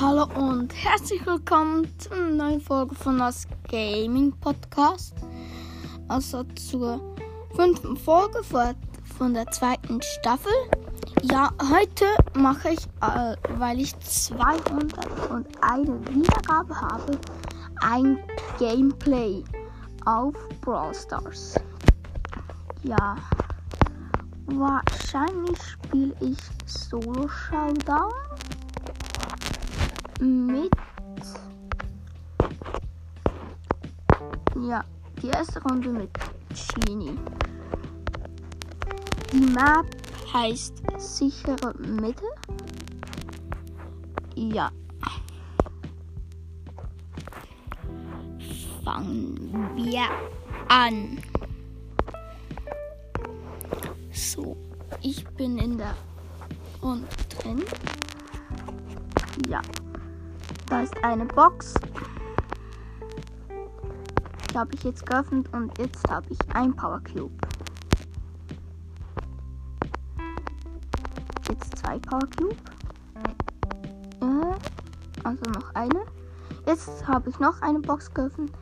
Hallo und herzlich willkommen zu einer neuen Folge von das Gaming Podcast. Also zur fünften Folge von der zweiten Staffel. Ja, heute mache ich, äh, weil ich 201 Wiedergabe habe, ein Gameplay auf Brawl Stars. Ja, wahrscheinlich spiele ich Solo Showdown mit. Ja, die erste Runde mit Genie. Die Map heißt sichere Mitte. Ja. Fangen wir an. So, ich bin in der Runde drin. Ja. Da ist eine Box. Die habe ich jetzt geöffnet und jetzt habe ich ein Power Cube. Jetzt zwei Power Cube. Äh, also noch eine. Jetzt habe ich noch eine Box geöffnet.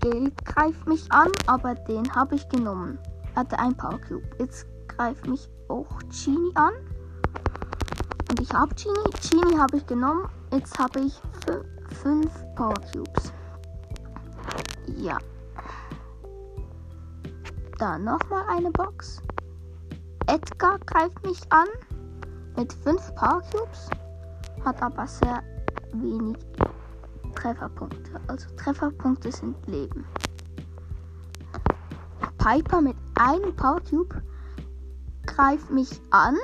Geld greift mich an, aber den habe ich genommen. Hatte ein Power Cube. Jetzt greift mich auch Genie an. Und ich habe Genie. Genie habe ich genommen. Jetzt habe ich fünf Power Cubes. Ja. Dann nochmal eine Box. Edgar greift mich an mit fünf Power Cubes, hat aber sehr wenig Trefferpunkte. Also Trefferpunkte sind Leben. Piper mit einem Power Cube greift mich an.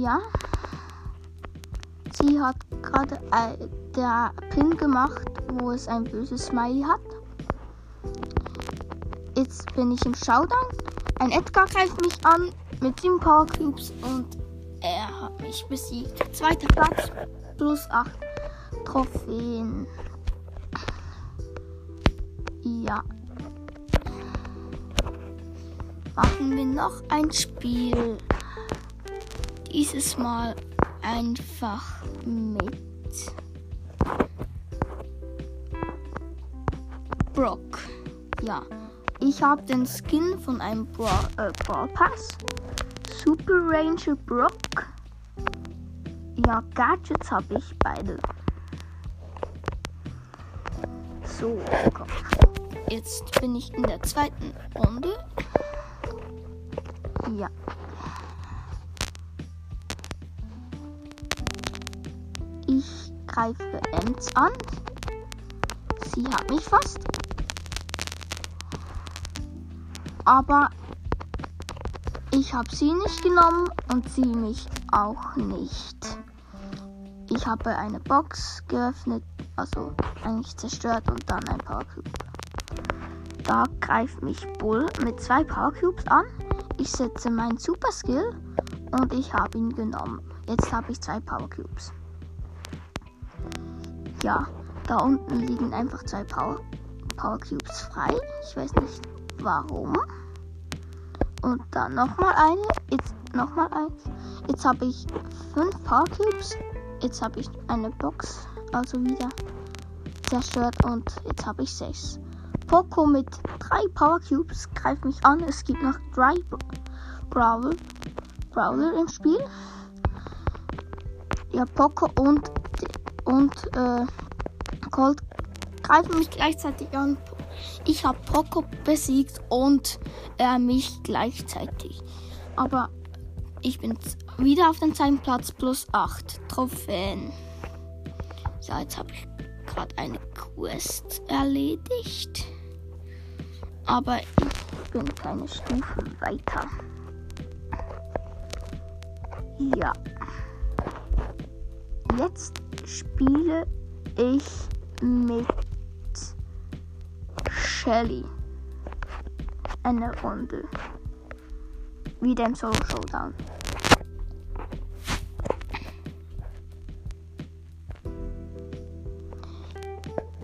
Ja. Sie hat gerade äh, der Pin gemacht, wo es ein böses Smiley hat. Jetzt bin ich im Showdown. Ein Edgar greift mich an mit 7 Power Cubes und er hat mich besiegt. Zweiter Platz plus 8 Trophäen. Ja. Machen wir noch ein Spiel. Dieses Mal einfach mit Brock. Ja, ich habe den Skin von einem Brawl, äh, Pass. Super Ranger Brock. Ja, Gadgets habe ich beide. So, komm. Jetzt bin ich in der zweiten Runde. Ja. Greife Ems an. Sie hat mich fast. Aber ich habe sie nicht genommen und sie mich auch nicht. Ich habe eine Box geöffnet, also eigentlich zerstört und dann ein Power Cube. Da greift mich Bull mit zwei Power Cubes an. Ich setze meinen Super Skill und ich habe ihn genommen. Jetzt habe ich zwei Power Cubes. Ja, da unten liegen einfach zwei Power, Power Cubes frei. Ich weiß nicht warum. Und dann nochmal eine. Jetzt nochmal eins. Jetzt habe ich fünf Power Cubes. Jetzt habe ich eine Box. Also wieder zerstört. Und jetzt habe ich sechs. Poco mit drei Power Cubes greift mich an. Es gibt noch drei Brawler, Brawler im Spiel. Ja, Poco und und äh, Colt greifen mich gleichzeitig an. Ich habe Poco besiegt und er mich gleichzeitig. Aber ich bin wieder auf dem zweiten Platz plus 8 Trophäen. Ja, jetzt habe ich gerade eine Quest erledigt. Aber ich bin keine Stufe weiter. Ja. Jetzt spiele ich mit Shelly eine Runde. Wieder im Solo Showdown.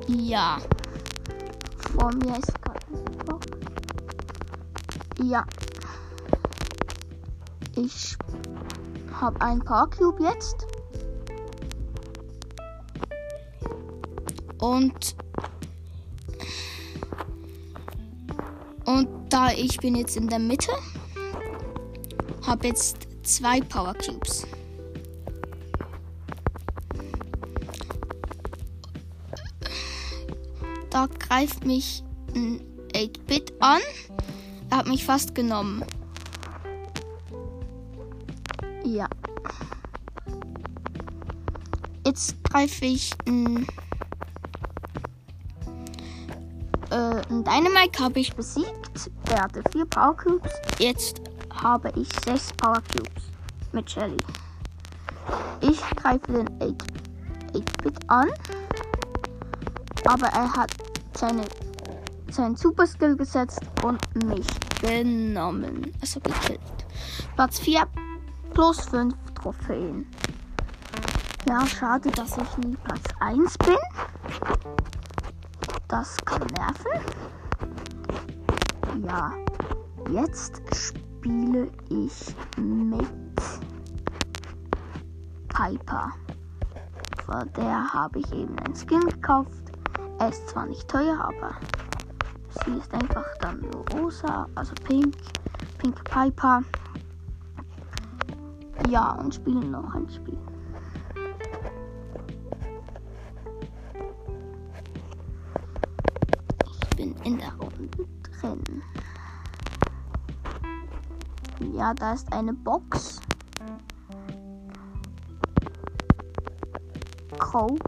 Ja. Vor mir ist gerade Ja. Ich habe einen Power Cube jetzt. Und und da ich bin jetzt in der Mitte, habe jetzt zwei Power Cubes. Da greift mich ein 8-Bit an. Er hat mich fast genommen. Ja. Jetzt greife ich ein, ein Dynamite habe ich besiegt. Er hatte vier Power Cubes. Jetzt habe ich sechs Power Cubes mit Shelly. Ich greife den 8-Bit an. Aber er hat seine, seinen Super Skill gesetzt und mich genommen. Also gekillt. Platz 4 plus 5 Trophäen. Ja, schade, dass ich nie Platz 1 bin. Das kann nerven. Ja, jetzt spiele ich mit Piper. Vor der habe ich eben einen Skin gekauft. Er ist zwar nicht teuer, aber sie ist einfach dann rosa, also pink. Pink Piper ja und spielen noch ein Spiel. Ja, da ist eine Box. Crow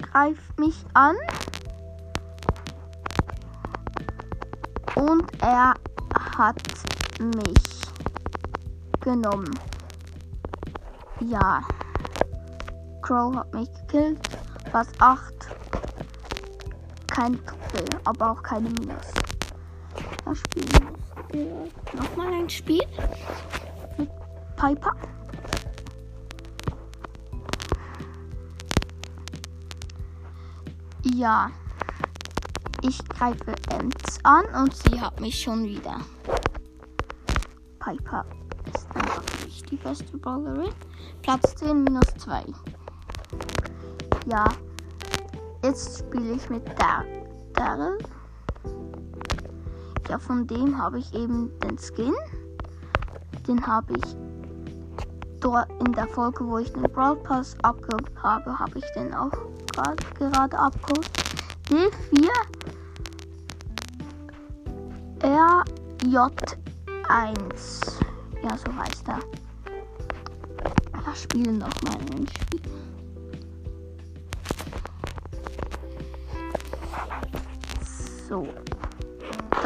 greift mich an. Und er hat mich genommen. Ja. Crow hat mich gekillt. Was 8. Kein Trophäe, aber auch keine Minus. Das Spiel nochmal ein Spiel mit Piper. Ja. Ich greife Ents an und sie hat mich schon wieder. Piper die beste Brawlerin. Platz 10 minus 2. Ja. Jetzt spiele ich mit Daryl. Ja, von dem habe ich eben den Skin. Den habe ich dort in der Folge, wo ich den Brawl Pass abgeholt habe, habe ich den auch grad, gerade abgeholt. D4 RJ1. Ja, so heißt er spielen noch mal ein Spiel. So.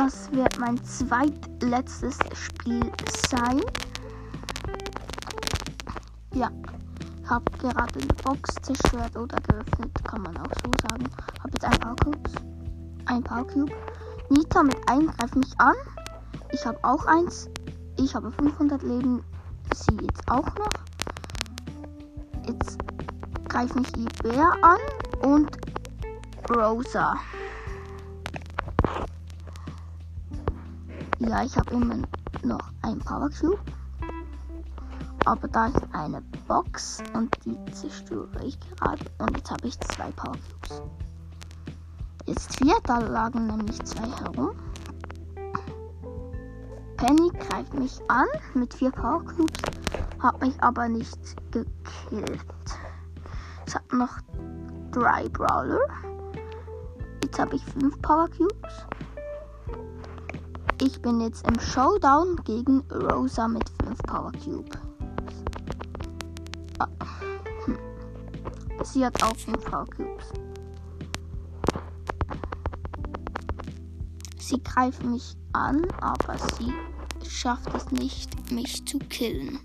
Das wird mein zweitletztes Spiel sein. Ja. Ich habe gerade eine Box zerstört oder geöffnet, kann man auch so sagen. Habe jetzt ein Power Cubes. Ein Power Cube. Nita mit einem greift mich an. Ich habe auch eins. Ich habe 500 Leben. Sie jetzt auch noch. Jetzt greift mich Ibea an und Rosa. Ja, ich habe immer noch ein Power Cube. Aber da ist eine Box und die zerstöre ich gerade. Und jetzt habe ich zwei Power Cubes. Jetzt vier, da lagen nämlich zwei herum. Penny greift mich an mit vier Power Cubes hat mich aber nicht gekillt. Es hat noch drei Brawler. Jetzt habe ich fünf Power Cubes. Ich bin jetzt im Showdown gegen Rosa mit fünf Power Cubes. Ah. Hm. Sie hat auch fünf Power Cubes. Sie greift mich an, aber sie schafft es nicht, mich zu killen.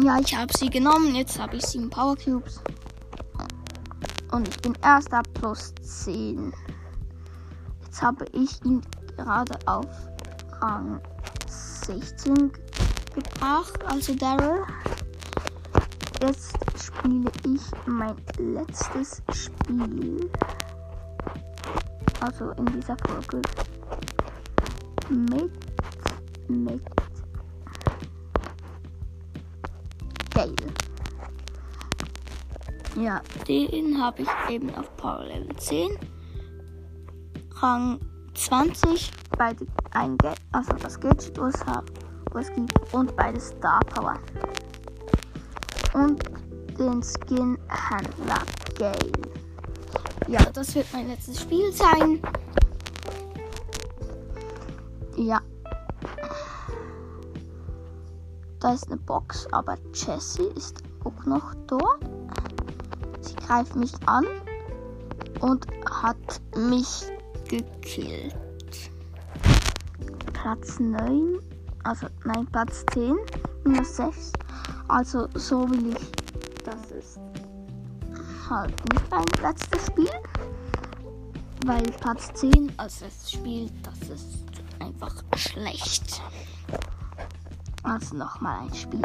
Ja, ich habe sie genommen. Jetzt habe ich sieben Power Cubes. Und ich bin erster plus 10. Jetzt habe ich ihn gerade auf Rang 16 gebracht, also Daryl. Jetzt spiele ich mein letztes Spiel. also in dieser Folge mit, mit Gale. Ja, den habe ich eben auf Power Level 10. Rang 20, beide ein Ge also das Gadget, was, was gibt und beide Star Power. Und den Skin Händler Gale. Ja, das wird mein letztes Spiel sein. Ja. Da ist eine Box, aber Jessie ist auch noch dort. Sie greift mich an und hat mich gekillt. Platz 9, also nein, Platz 10, minus 6. Also so will ich, das ist halt nicht mein letztes Spiel. Weil Platz 10 als letztes Spiel, das ist einfach schlecht. Also nochmal ein Spiel.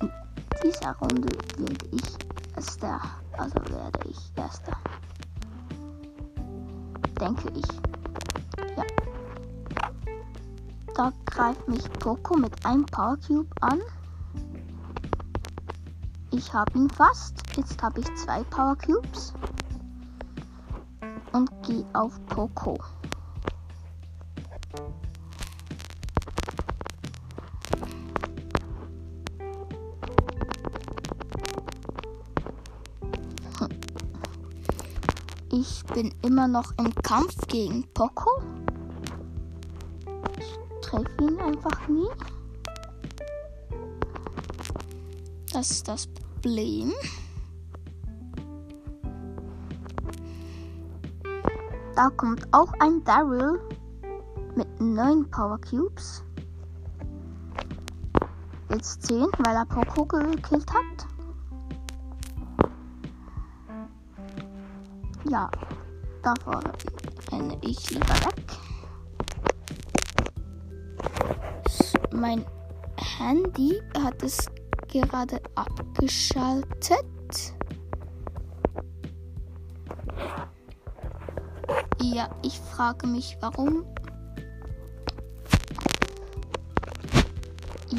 In dieser Runde werde ich Erster. Also werde ich Erster. Denke ich. Ja. Da greift mich Poco mit einem Power Cube an. Ich habe ihn fast. Jetzt habe ich zwei Power Cubes. Und gehe auf Poco. Ich bin immer noch im Kampf gegen Poco. Ich treffe ihn einfach nie. Das ist das Problem. Da kommt auch ein Daryl mit neun Power Cubes. Jetzt 10, weil er Poco gekillt hat. Ja, davor renne ich lieber weg. Mein Handy hat es gerade abgeschaltet. Ja, ich frage mich, warum.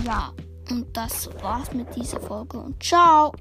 Ja, und das war's mit dieser Folge und ciao.